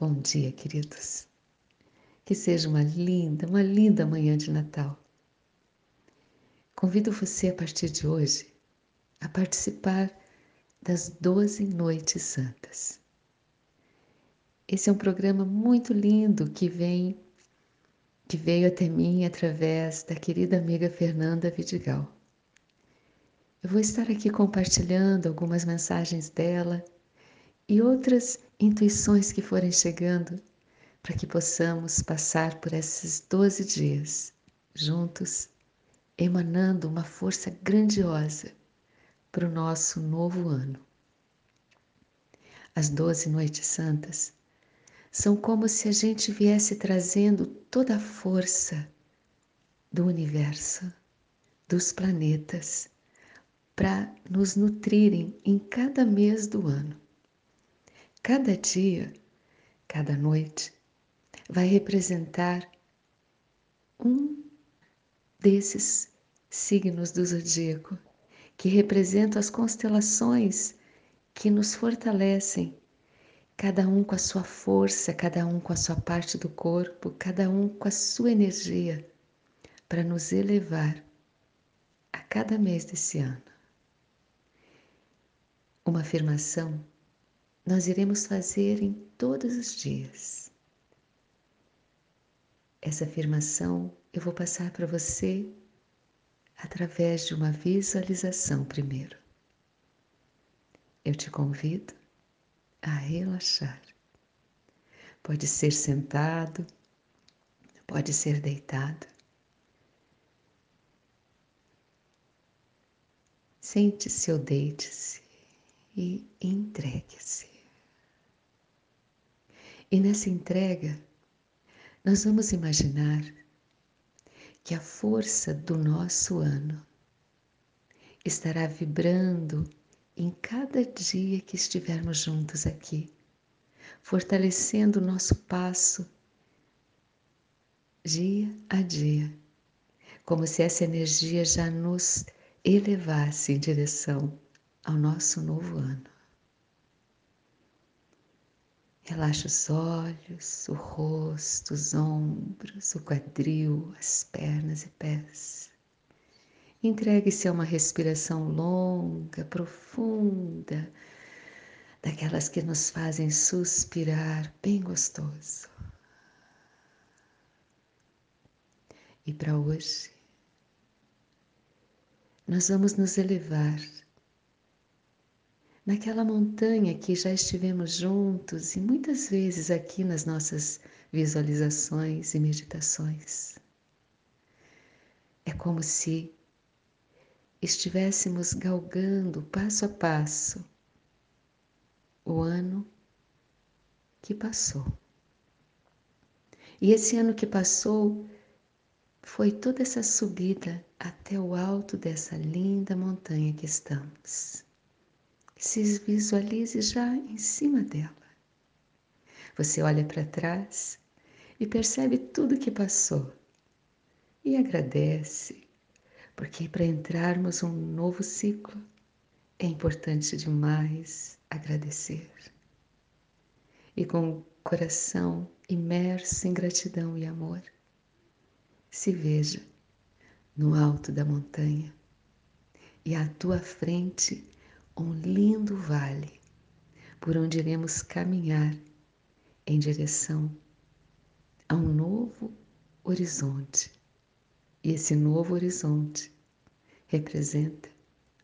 Bom dia, queridos. Que seja uma linda, uma linda manhã de Natal. Convido você a partir de hoje a participar das Doze Noites Santas. Esse é um programa muito lindo que vem que veio até mim através da querida amiga Fernanda Vidigal. Eu vou estar aqui compartilhando algumas mensagens dela e outras intuições que forem chegando para que possamos passar por esses 12 dias juntos, emanando uma força grandiosa para o nosso novo ano. As 12 noites santas são como se a gente viesse trazendo toda a força do universo, dos planetas, para nos nutrirem em cada mês do ano. Cada dia, cada noite, vai representar um desses signos do zodíaco, que representam as constelações que nos fortalecem, cada um com a sua força, cada um com a sua parte do corpo, cada um com a sua energia, para nos elevar a cada mês desse ano. Uma afirmação nós iremos fazer em todos os dias. Essa afirmação eu vou passar para você através de uma visualização primeiro. Eu te convido a relaxar. Pode ser sentado, pode ser deitado. Sente-se ou deite-se e entregue-se. E nessa entrega, nós vamos imaginar que a força do nosso ano estará vibrando em cada dia que estivermos juntos aqui, fortalecendo o nosso passo dia a dia, como se essa energia já nos elevasse em direção ao nosso novo ano. Relaxa os olhos, o rosto, os ombros, o quadril, as pernas e pés. Entregue-se a uma respiração longa, profunda, daquelas que nos fazem suspirar bem gostoso. E para hoje, nós vamos nos elevar naquela montanha que já estivemos juntos e muitas vezes aqui nas nossas visualizações e meditações. É como se estivéssemos galgando passo a passo o ano que passou. E esse ano que passou foi toda essa subida até o alto dessa linda montanha que estamos se visualize já em cima dela. Você olha para trás e percebe tudo que passou e agradece, porque para entrarmos um novo ciclo é importante demais agradecer. E com o coração imerso em gratidão e amor, se veja no alto da montanha e à tua frente um lindo vale por onde iremos caminhar em direção a um novo horizonte. E esse novo horizonte representa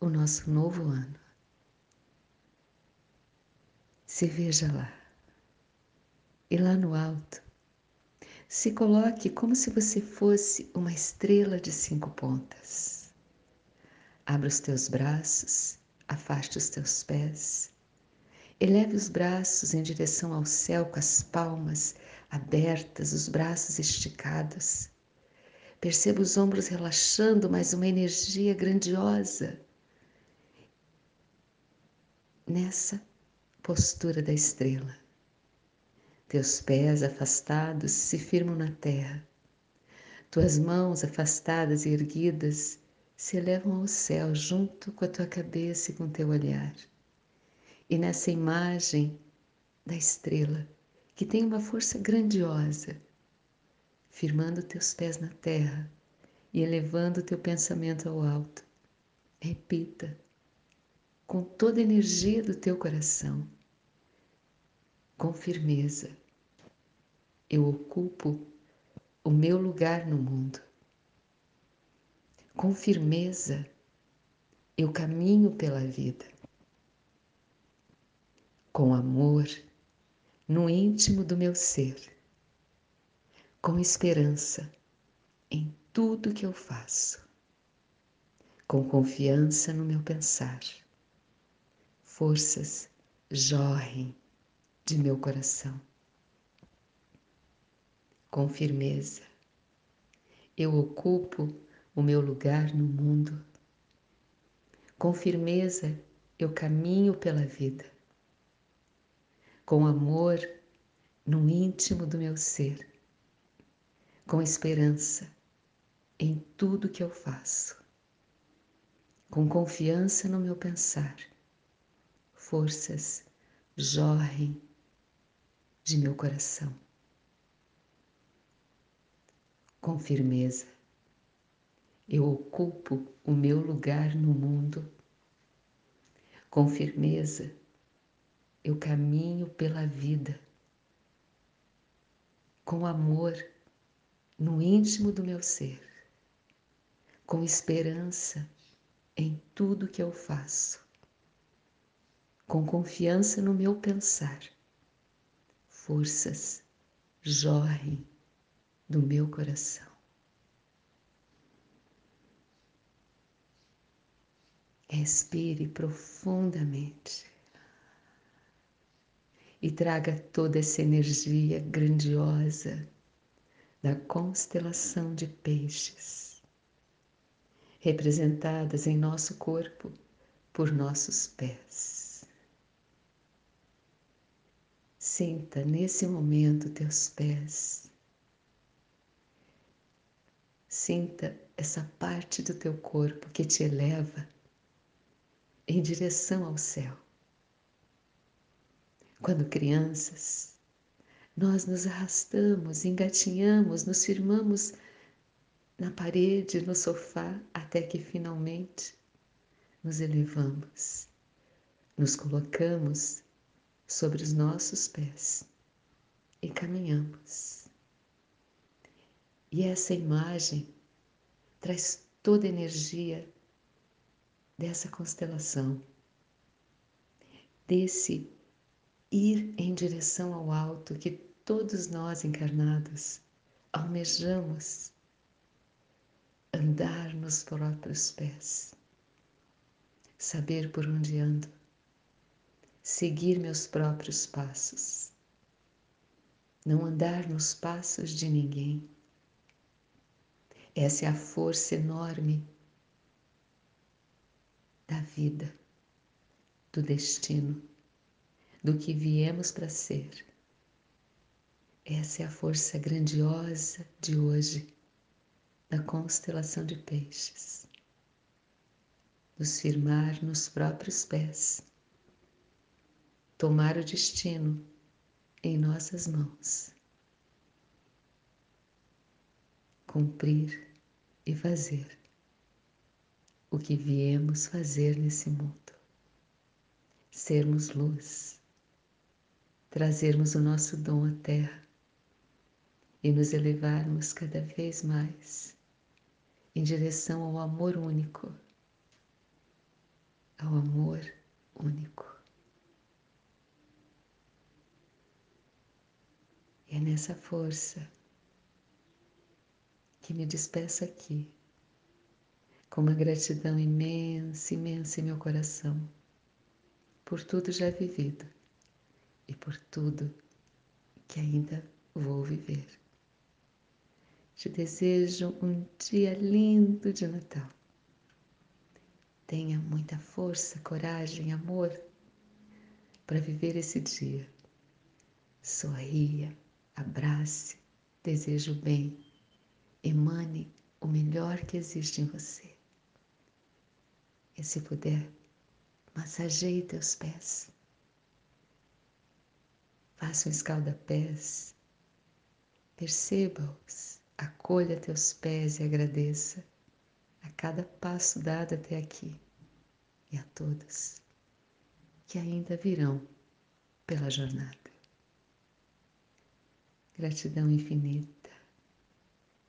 o nosso novo ano. Se veja lá. E lá no alto, se coloque como se você fosse uma estrela de cinco pontas. Abra os teus braços Afaste os teus pés. Eleve os braços em direção ao céu com as palmas abertas, os braços esticados. Perceba os ombros relaxando, mas uma energia grandiosa. Nessa postura da estrela. Teus pés afastados se firmam na terra. Tuas mãos afastadas e erguidas se elevam ao céu junto com a tua cabeça e com teu olhar. E nessa imagem da estrela que tem uma força grandiosa, firmando teus pés na terra e elevando teu pensamento ao alto. Repita com toda a energia do teu coração, com firmeza. Eu ocupo o meu lugar no mundo. Com firmeza, eu caminho pela vida. Com amor, no íntimo do meu ser. Com esperança em tudo que eu faço. Com confiança no meu pensar. Forças jorrem de meu coração. Com firmeza, eu ocupo o meu lugar no mundo. Com firmeza, eu caminho pela vida. Com amor no íntimo do meu ser. Com esperança em tudo que eu faço. Com confiança no meu pensar. Forças jorrem de meu coração. Com firmeza, eu ocupo o meu lugar no mundo. Com firmeza, eu caminho pela vida. Com amor no íntimo do meu ser. Com esperança em tudo que eu faço. Com confiança no meu pensar. Forças jorrem do meu coração. Respire profundamente e traga toda essa energia grandiosa da constelação de peixes, representadas em nosso corpo por nossos pés. Sinta nesse momento teus pés. Sinta essa parte do teu corpo que te eleva em direção ao céu. Quando crianças, nós nos arrastamos, engatinhamos, nos firmamos na parede, no sofá, até que finalmente nos elevamos, nos colocamos sobre os nossos pés e caminhamos. E essa imagem traz toda a energia dessa constelação, desse ir em direção ao alto que todos nós encarnados almejamos andar nos próprios pés, saber por onde ando, seguir meus próprios passos, não andar nos passos de ninguém. Essa é a força enorme da vida, do destino, do que viemos para ser. Essa é a força grandiosa de hoje, da constelação de peixes. Nos firmar nos próprios pés, tomar o destino em nossas mãos, cumprir e fazer o que viemos fazer nesse mundo. Sermos luz, trazermos o nosso dom à Terra e nos elevarmos cada vez mais em direção ao amor único, ao amor único. E é nessa força que me despeço aqui com uma gratidão imensa, imensa em meu coração, por tudo já vivido e por tudo que ainda vou viver. Te desejo um dia lindo de Natal. Tenha muita força, coragem, amor para viver esse dia. Sorria, abrace, desejo bem, emane o melhor que existe em você. E se puder, massageie teus pés. Faça um escalda-pés. Perceba-os, acolha teus pés e agradeça a cada passo dado até aqui e a todos que ainda virão pela jornada. Gratidão infinita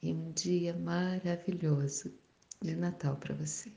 e um dia maravilhoso de Natal para você.